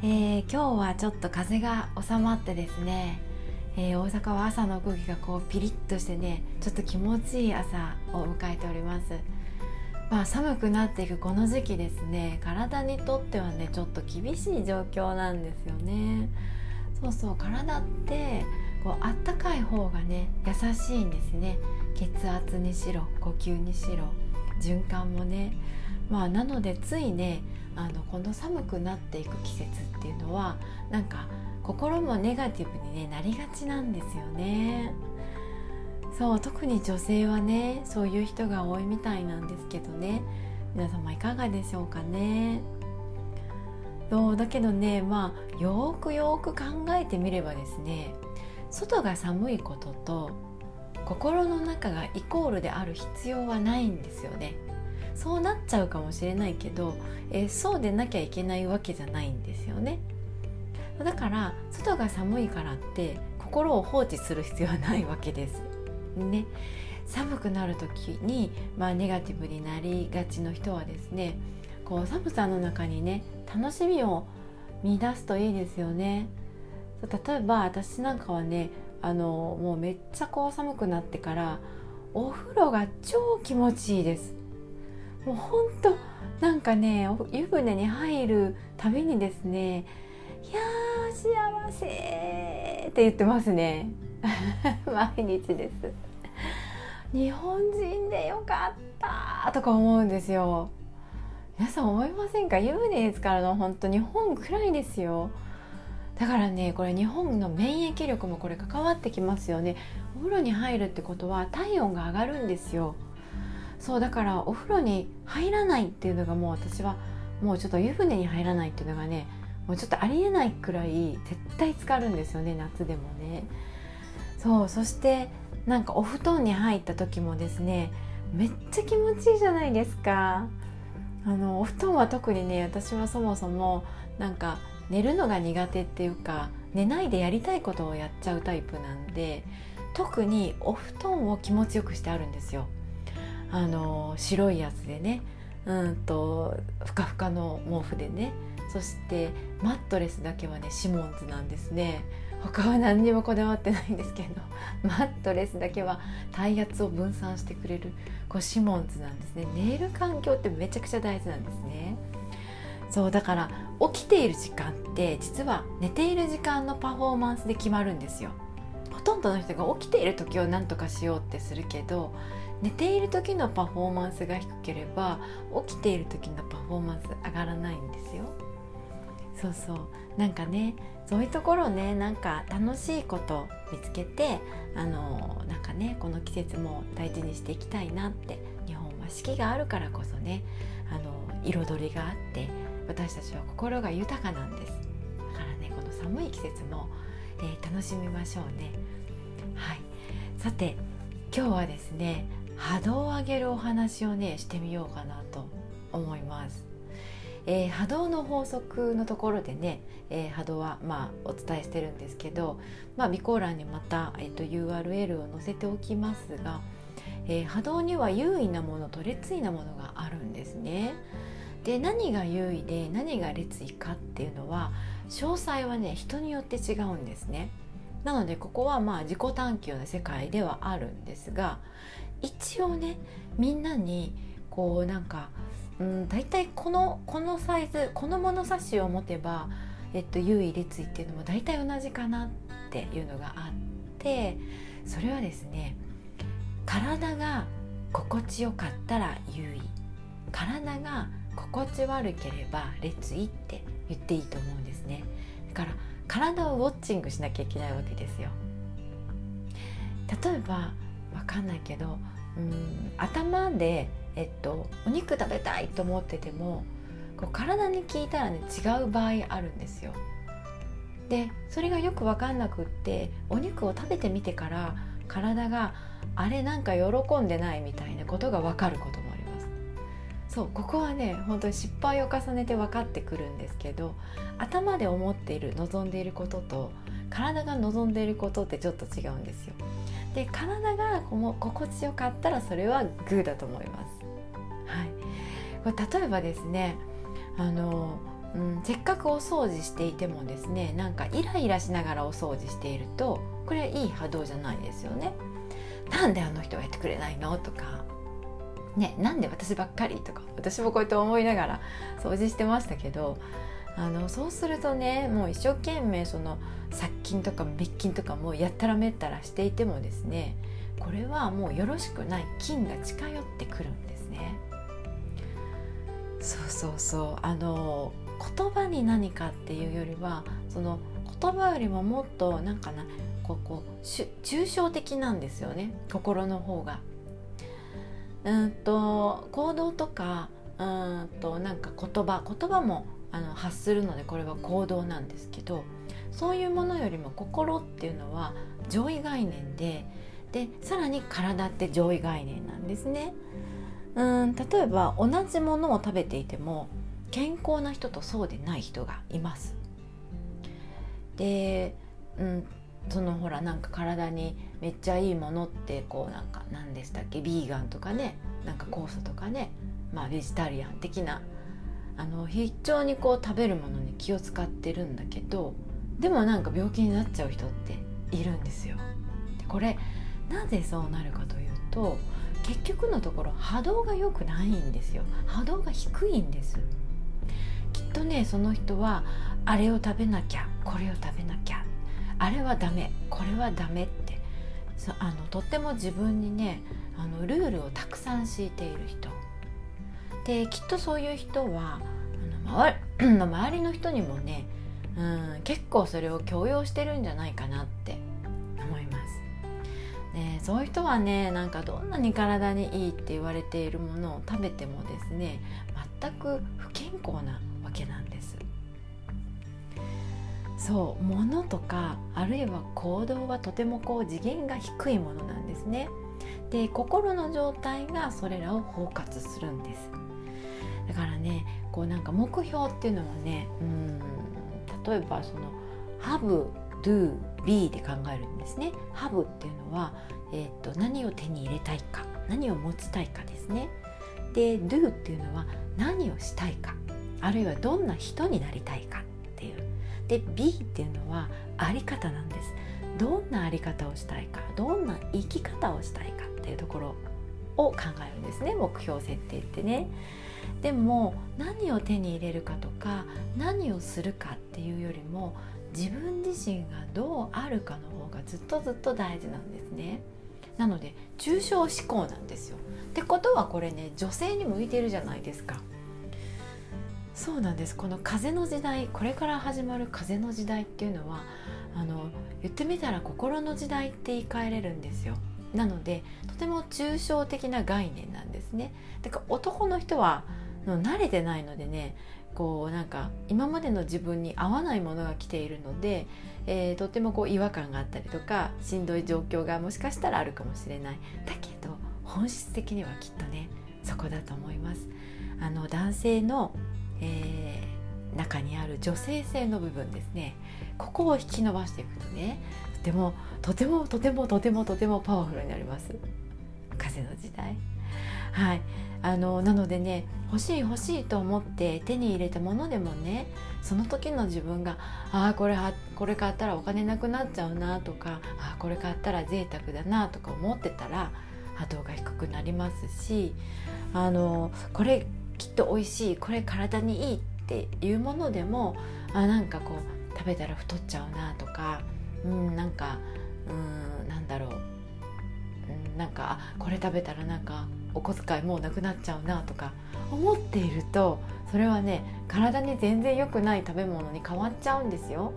えー、今日はちょっと風が収まってですね、えー、大阪は朝の空気がこうピリッとしてねちょっと気持ちいい朝を迎えております。まあ寒くなっていくこの時期ですね体にとってはねちょっと厳しい状況なんですよね。そうそう体ってこうあったかい方がね優しいんですね。血圧にしろ呼吸にしろ循環もね。まあなのでついねあのこの寒くなっていく季節っていうのはなんか心もネガティブに、ね、なりがちなんですよね。そう特に女性はねそういう人が多いみたいなんですけどね皆様いかがでしょうかね。そうだけどねまあよくよく考えてみればですね外が寒いことと心の中がイコールである必要はないんですよね。そうなっちゃうかもしれないけど、えー、そうでなきゃいけないわけじゃないんですよね。だから外が寒いからって心を放置する必要はないわけです。ね。寒くなる時に、まあ、ネガティブになりがちの人はですねこう寒さの中にね楽しみを見出すといいですよね。例えば私なんかはねあのもうめっちゃこう寒くなってからお風呂が超気持ちいいです。もうほんとなんかね湯船に入るたびにですね「いやー幸せ」って言ってますね。毎日です。日本人でよかったとか思うんですよ。皆さん思いませんか？湯船ですからの本当日本くらいですよ。だからねこれ日本の免疫力もこれ関わってきますよね。お風呂に入るってことは体温が上がるんですよ。そうだからお風呂に入らないっていうのがもう私はもうちょっと湯船に入らないっていうのがねもうちょっとありえないくらい絶対浸かるんですよね夏でもね。そうそしてなんかお布団に入った時もですねめっちゃ気持ちいいじゃないですか。あのお布団は特にね私はそもそもなんか寝るのが苦手っていうか寝ないでやりたいことをやっちゃうタイプなんで特にお布団を気持ちよくしてあるんですよ。あの白いやつでね。うんとふかふかの毛布でね。そしてマットレスだけはねシモンズなんですね。他は何にもこだわってないんですけど マットレスだけは体圧を分散してくれるこうシモンズなんですね。寝る環境ってめちゃくちゃ大事なんですね。そうだから起きている時間って実は寝ている時間のパフォーマンスで決まるんですよ。ほとんどの人が起きている時を何とかしようってするけど寝ている時のパフォーマンスが低ければ起きている時のパフォーマンス上がらないんですよ。そうそう。なんかねそういうところねなんか楽しいこと見つけてあのなんかねこの季節も大事にしていきたいなって日本は四季があるからこそねあの彩りがあって私たちは心が豊かなんです。だからねこの寒い季節も、えー、楽しみましょうね。はい。さて今日はですね波動を上げるお話をねしてみようかなと思います。えー、波動の法則のところでね、えー、波動はまあお伝えしてるんですけど、まあ、備考欄にまた、えーと、URL を載せておきますが、えー、波動には優位なものと劣位なものがあるんですね。で何が優位で何が劣位かっていうのは詳細はね人によって違うんですね。なのでここはまあ自己探求の世界ではあるんですが一応ねみんなにこうなんか、うん、大体このこのサイズこの物差しを持てば、えっと、優位列位っていうのも大体同じかなっていうのがあってそれはですね体が心地よかったら優位。体が心地悪ければ列位って言っていいと思うんですね。だから体をウォッチングしなきゃいけないわけですよ例えば分かんないけどうん頭で、えっと、お肉食べたいと思っててもこう体に聞いたらね違う場合あるんですよ。でそれがよく分かんなくってお肉を食べてみてから体があれなんか喜んでないみたいなことが分かることそうここはね本当に失敗を重ねて分かってくるんですけど頭で思っている望んでいることと体が望んでいることってちょっと違うんですよ。で体がこの心地よかったらそれはグーだと思います。はい、これ例えばですねあのうん、せっかくお掃除していてもですねなんかイライラしながらお掃除しているとこれはいい波動じゃないですよね。なんであの人がやってくれないの？とか、ね、なんで私ばっかりとか私もこうやって思いながら掃除してましたけどあのそうするとねもう一生懸命その殺菌とか滅菌とかもやったらめったらしていてもですねこれはもうよろしくない菌が近寄ってくるんですね。そうそうそうあの言葉に何かっていうよりはその言葉よりももっとなんかなこうこう抽象的なんですよね心の方が。うんと行動とかうんとなんか言葉言葉もあの発するのでこれは行動なんですけどそういうものよりも心っていうのは上位概念ででさらに体って上位概念なんですね。うん例えば同じものを食べていても健康な人とそうでない人がいます。で、うん、そのほらなんか体にめっちゃいいものってこうなんか何でしたっけ？ビーガンとかね？なんか酵素とかね？まあベジタリアン的な。あの非常にこう食べるものに気を使ってるんだけどでもなんか病気になっちゃう人っているんですよ。でこれなぜそうなるかというと結局のところ波動が良くないんですよ。波動が低いんです。きっとねその人はあれを食べなきゃこれを食べなきゃあれはダメこれはダメっあのとっても自分にねあのルールをたくさん敷いている人できっとそういう人はあの 周りの人にもねうん結構それを強要してるんじゃないかなって思います。ね、そういう人はねなんかどんなに体にいいって言われているものを食べてもですね全く不健康なわけなんです。そう物とかあるいは行動はとてもこう次元が低いものなんですね。で心の状態がそれらを包括するんです。だからねこうなんか目標っていうのはねうん例えばその「have do be」で考えるんですね。have っていうのは、えーと、と何を手に入れたいか何を持ちたいかですね。で do っていうのは何をしたいかあるいはどんな人になりたいかで B っていうのはあり方なんです。どんなあり方をしたいかどんな生き方をしたいかっていうところを考えるんですね目標設定ってね。でも何を手に入れるかとか何をするかっていうよりも自分自身がどうあるかの方がずっとずっと大事なんですね。なので抽象思考なんですよ。ってことはこれね女性に向いてるじゃないですか。そうなんです。この風の時代これから始まる風の時代っていうのはあの言ってみたら心の時代って言い換えれるんですよ。なのでとても抽象的な概念なんですね。だから男の人は慣れてないのでねこうなんか今までの自分に合わないものが来ているので、えー、とってもこう違和感があったりとかしんどい状況がもしかしたらあるかもしれない。だけど本質的にはきっとねそこだと思います。あの男性の、えー、中にある女性性の部分ですね。ここを引き伸ばしていくとねとてもとてもとてもとてもとてもパワフルになります。風の時代。はい。あのなのでね欲しい欲しいと思って手に入れたものでもねその時の自分がああこれこれ買ったらお金なくなっちゃうなとかあこれ買ったら贅沢だなとか思ってたら波動が低くなりますしあのこれきっと美味しいこれ体にいいっていうものでもあなんかこう食べたら太っちゃうなとかうんなんかうんなんだろう、うん、なんかこれ食べたらなんかお小遣いもうなくなっちゃうなとか思っているとそれはね体に全然良くない食べ物に変わっちゃうんですよ。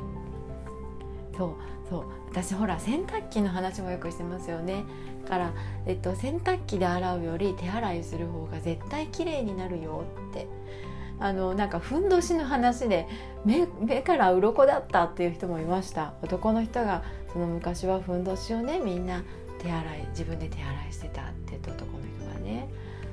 そうそう。私ほら洗濯機の話もよくしてますよね。から、えっと、洗濯機で洗うより手洗いする方が絶対綺麗になるよって。あのなんかふんどしの話で目目から鱗だったっていう人もいました。男の人がその昔はふんどしをねみんな手洗い自分で手洗いしてたって言って男の人がね。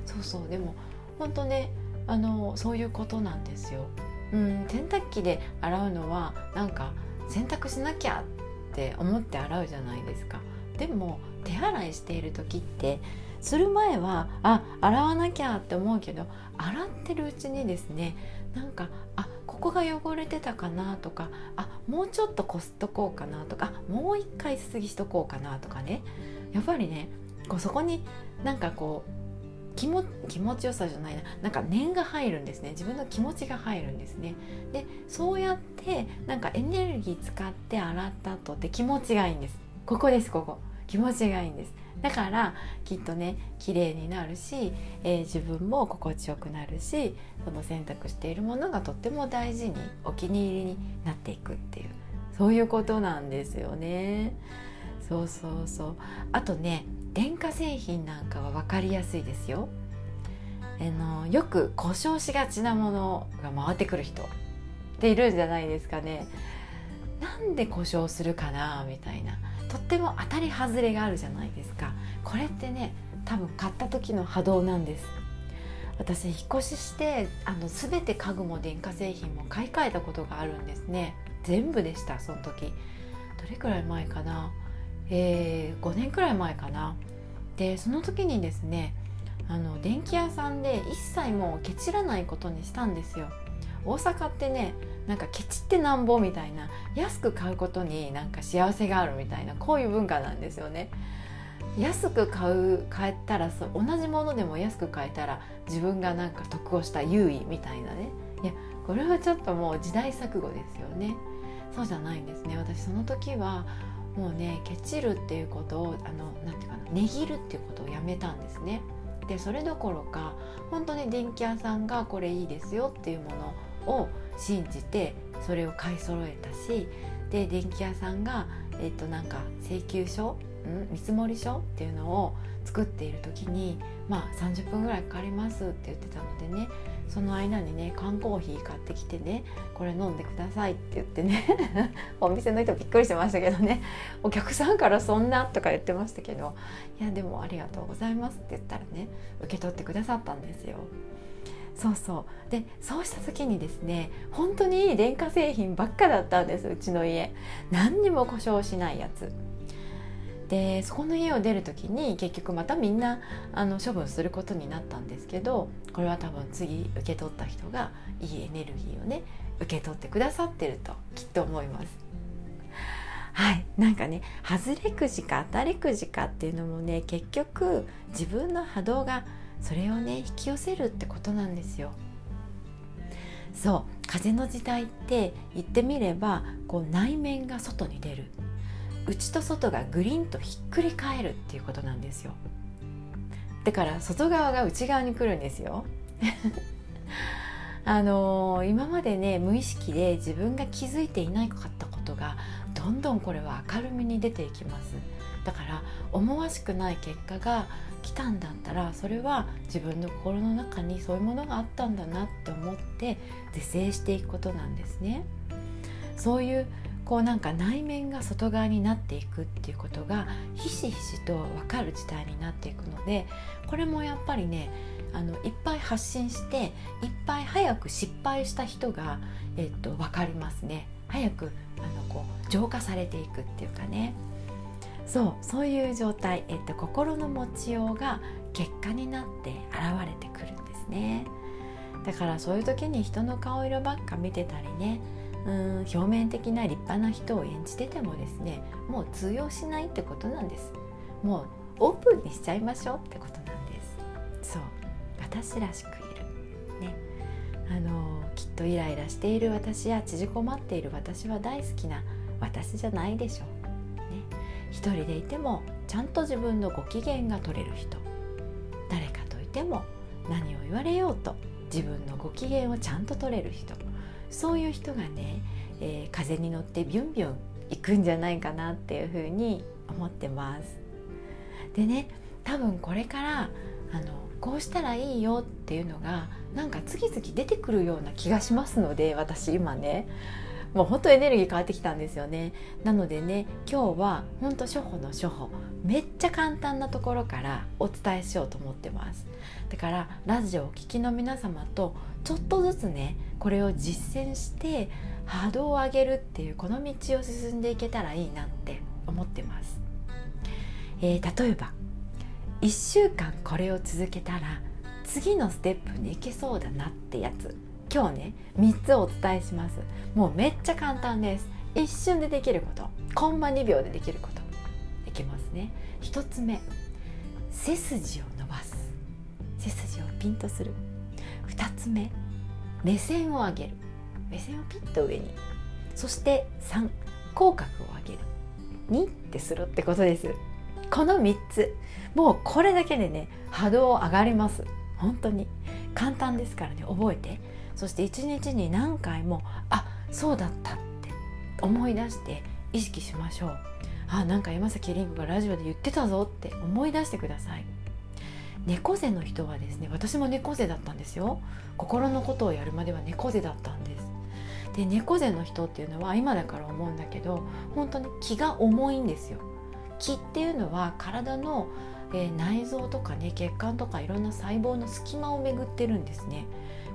そうそう。でも本当ねあのそういうことなんですよ。うん洗濯機で洗うのはなんか洗濯しなきゃって思って洗うじゃないですか。でも手洗いしている時ってする前はあ洗わなきゃって思うけど洗ってるうちにですねなんかあここが汚れてたかなとかあもうちょっとこすっとこうかなとかもう一回すすぎしとこうかなとかねやっぱりねこうそこになんかこう気も気持ちよさじゃないな。なんか念が入るんですね。自分の気持ちが入るんですね。でそうやってなんかエネルギー使って洗った後って気持ちがいいんです。ここですここ。気持ちがいいんです。だからきっとね綺麗になるし、えー、自分も心地よくなるしその選択しているものがとっても大事にお気に入りになっていくっていう。そういうことなんですよね。そうそうそう。あとね電化製品なんかは分かりやすいですよ。あのよく故障しがちなものが回ってくる人っているんじゃないですかね。なんで故障するかなみたいな。とっても当たり外れがあるじゃないですか。これってね多分買った時の波動なんです。私引っ越ししてあの全て家具も電化製品も買い替えたことがあるんですね。全部でしたその時。どれくらい前かな。えー、5年くらい前かな。でその時にですねあの電気屋さんで一切もうケチらないことにしたんですよ。大阪ってねなんかケチってなんぼみたいな安く買うことになんか幸せがあるみたいなこういう文化なんですよね。安く買う買えたらそう同じものでも安く買えたら自分がなんか得をした優位みたいなね。いやこれはちょっともう時代錯誤ですよね。そうじゃないんですね。私その時はもうねケチるっていうことをあのなていうかな値切るっていうことをやめたんですね。でそれどころか本当に電気屋さんがこれいいですよっていうものを信じてそれを買い揃えたしで電気屋さんが、えー、となんか請求書、ん、見積書っていうのを作っている時にまあ30分ぐらいかかりますって言ってたのでねその間にね缶コーヒー買ってきてねこれ飲んでくださいって言ってね お店の人びっくりしてましたけどねお客さんからそんなとか言ってましたけどいやでもありがとうございますって言ったらね受け取ってくださったんですよ。そうそう。でそうした時にですね本当にいい電化製品ばっかだったんですうちの家。何にも故障しないやつ。でそこの家を出る時に結局またみんなあの処分することになったんですけどこれは多分次受け取った人がいいエネルギーをね受け取ってくださってるときっと思います。はいなんかね外れくじか当たりくじかっていうのもね結局自分の波動がそれをね引き寄せるってことなんですよ。そう風の時代って言ってみればこう内面が外に出る内と外がグリンとひっくり返るっていうことなんですよ。だから外側が内側に来るんですよ。あのー、今までね無意識で自分が気づいていなかったことがどんどんこれは明るみに出ていきます。だから思わしくない結果が来たんだったらそれは自分の心の中にそういうものがあったんだなって思って是正していくことなんですね。そういうこうなんか内面が外側になっていくっていうことがひしひしと分かる時代になっていくのでこれもやっぱりねあのいっぱい発信していっぱい早く失敗した人が、えっと、分かりますね。早くあのこう浄化されていくっていうかね。そうそういう状態、えっと、心の持ちようが結果になって現れてくるんですね。だからそういう時に人の顔色ばっか見てたりねうん表面的な立派な人を演じててもですねもう通用しないってことなんです。もうオープンにしちゃいましょうってことなんです。そう。私らしくいる。ね。あのきっとイライラしている私や縮こまっている私は大好きな私じゃないでしょう、ね、一人でいてもちゃんと自分のご機嫌が取れる人。誰かといても何を言われようと自分のご機嫌をちゃんと取れる人。そういう人がね、えー、風に乗ってビュンビュン行くんじゃないかなっていうふうに思ってます。でね多分これからあのこうしたらいいよっていうのがなんか次々出てくるような気がしますので私今ね。もう本当エネルギー変わってきたんですよね。なのでね今日は本当初歩の初歩。めっちゃ簡単なところからお伝えしようと思ってます。だからラジオをお聴きの皆様とちょっとずつねこれを実践して波動を上げるっていうこの道を進んでいけたらいいなって思ってます、えー、例えば1週間これを続けたら次のステップに行けそうだなってやつ。今日ね3つお伝えします。もうめっちゃ簡単です。一瞬でできること。コンマ2秒でできること。きますね。1つ目背筋を伸ばす。背筋をピンとする。2つ目目線を上げる。目線をピッと上に。そして3口角を上げる。2ってするってことです。この3つもうこれだけでね波動上がります。本当に。簡単ですからね覚えて。そして一日に何回もあそうだったって思い出して意識しましょう。あなんか山崎凛子がラジオで言ってたぞって思い出してください。猫背の人はですね私も猫背だったんですよ。心のことをやるまでは猫背だったんです。で猫背の人っていうのは今だから思うんだけど本当に気が重いんですよ。気っていうのは体の、えー、内臓とかね血管とかいろんな細胞の隙間を巡ってるんですね。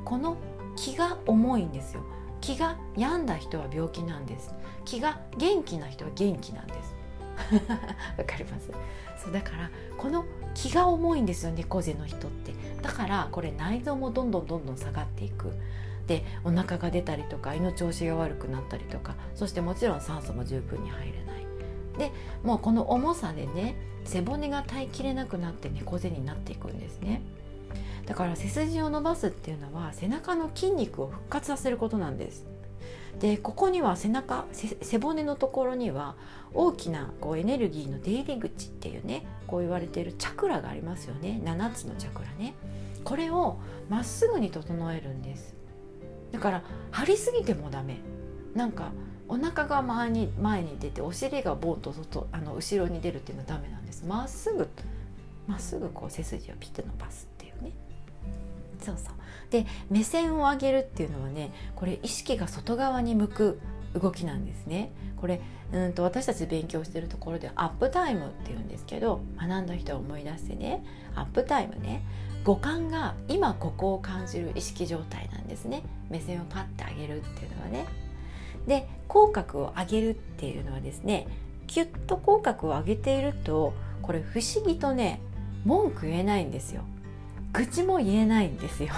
この気が重いんですよ。気が病んだ人は病気なんです。気が元気な人は元気なんです。わかります。そうだからこの気が重いんですよ猫背の人って。だからこれ内臓もどんどんどんどん下がっていく。でお腹が出たりとか胃の調子が悪くなったりとかそしてもちろん酸素も十分に入れない。でもうこの重さでね背骨が耐えきれなくなって猫背になっていくんですね。だから背筋を伸ばすっていうのは背中の筋肉を復活させることなんです。でここには背中背骨のところには大きなこうエネルギーの出入り口っていうねこう言われているチャクラがありますよね。7つのチャクラね。これをまっすぐに整えるんです。だから張りすぎてもダメ。なんかお腹が前に前に出てお尻がボンと外あの後ろに出るっていうのはダメなんです。まっすぐまっすぐこう背筋をピッと伸ばす。そうそう。で目線を上げるっていうのはねこれ意識が外側に向く動きなんですね。これうんと私たち勉強してるところでアップタイムっていうんですけど学んだ人を思い出してねアップタイムね五感が今ここを感じる意識状態なんですね。目線をパッて上げるっていうのはね。で口角を上げるっていうのはですねキュッと口角を上げているとこれ不思議とね文句言えないんですよ。愚痴も言えないんですよ。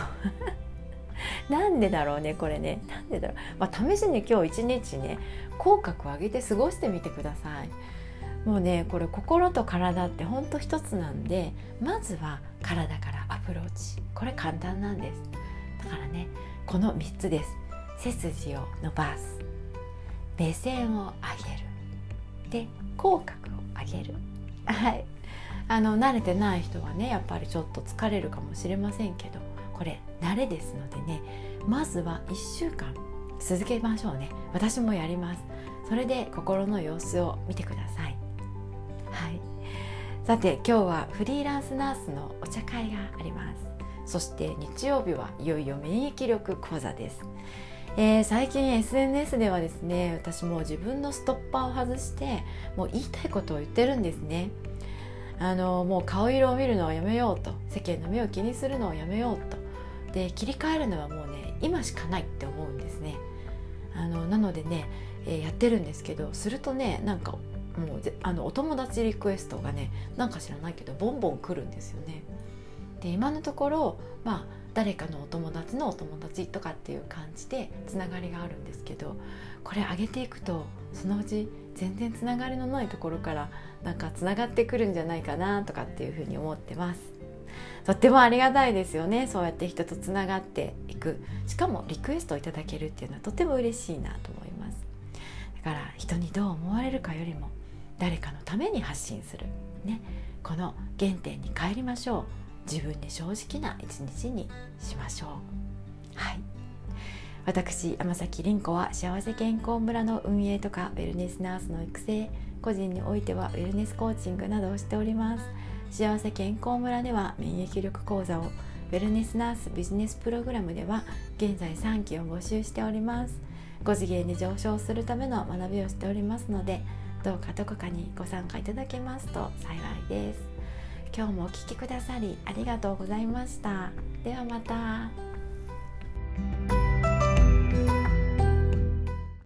なんでだろうねこれね。なんでだろう、まあ、試しに今日一日ね口角を上げて過ごしてみてください。もうねこれ心と体ってほんと一つなんでまずは体からアプローチ。これ簡単なんです。だからねこの3つです。背筋を伸ばす。目線を上げる。で口角を上げる。はい。あの慣れてない人はねやっぱりちょっと疲れるかもしれませんけどこれ慣れですのでねまずは1週間続けましょうね。私もやります。それで心の様子を見てください。はい。さて今日はフリーランスナースのお茶会があります。そして日曜日はいよいよ免疫力講座です。えー、最近 SNS ではですね私も自分のストッパーを外してもう言いたいことを言ってるんですね。あのもう顔色を見るのはやめようと。世間の目を気にするのをやめようと。で切り替えるのはもうね今しかないって思うんですね。あのなのでね、えー、やってるんですけどするとねなんかもうあのお友達リクエストがねなんか知らないけどボンボン来るんですよね。で今のところまあ誰かのお友達のお友達とかっていう感じでつながりがあるんですけどこれ上げていくとそのうち全然つながりのないところからなんかつながってくるんじゃないかなとかっていうふうに思ってます。とってもありがたいですよね。そうやって人とつながっていく。しかもリクエストをいただけるっていうのはとても嬉しいなと思います。だから人にどう思われるかよりも誰かのために発信する。ね。この原点に帰りましょう。自分に正直な一日にしましょう。はい。私天崎凛子は幸せ健康村の運営とかウェルネスナースの育成個人においてはウェルネスコーチングなどをしております。幸せ健康村では免疫力講座をウェルネスナースビジネスプログラムでは現在3期を募集しております。5次元に上昇するための学びをしておりますのでどうかどこかにご参加いただけますと幸いです。今日もお聴きくださりありがとうございましたではまた。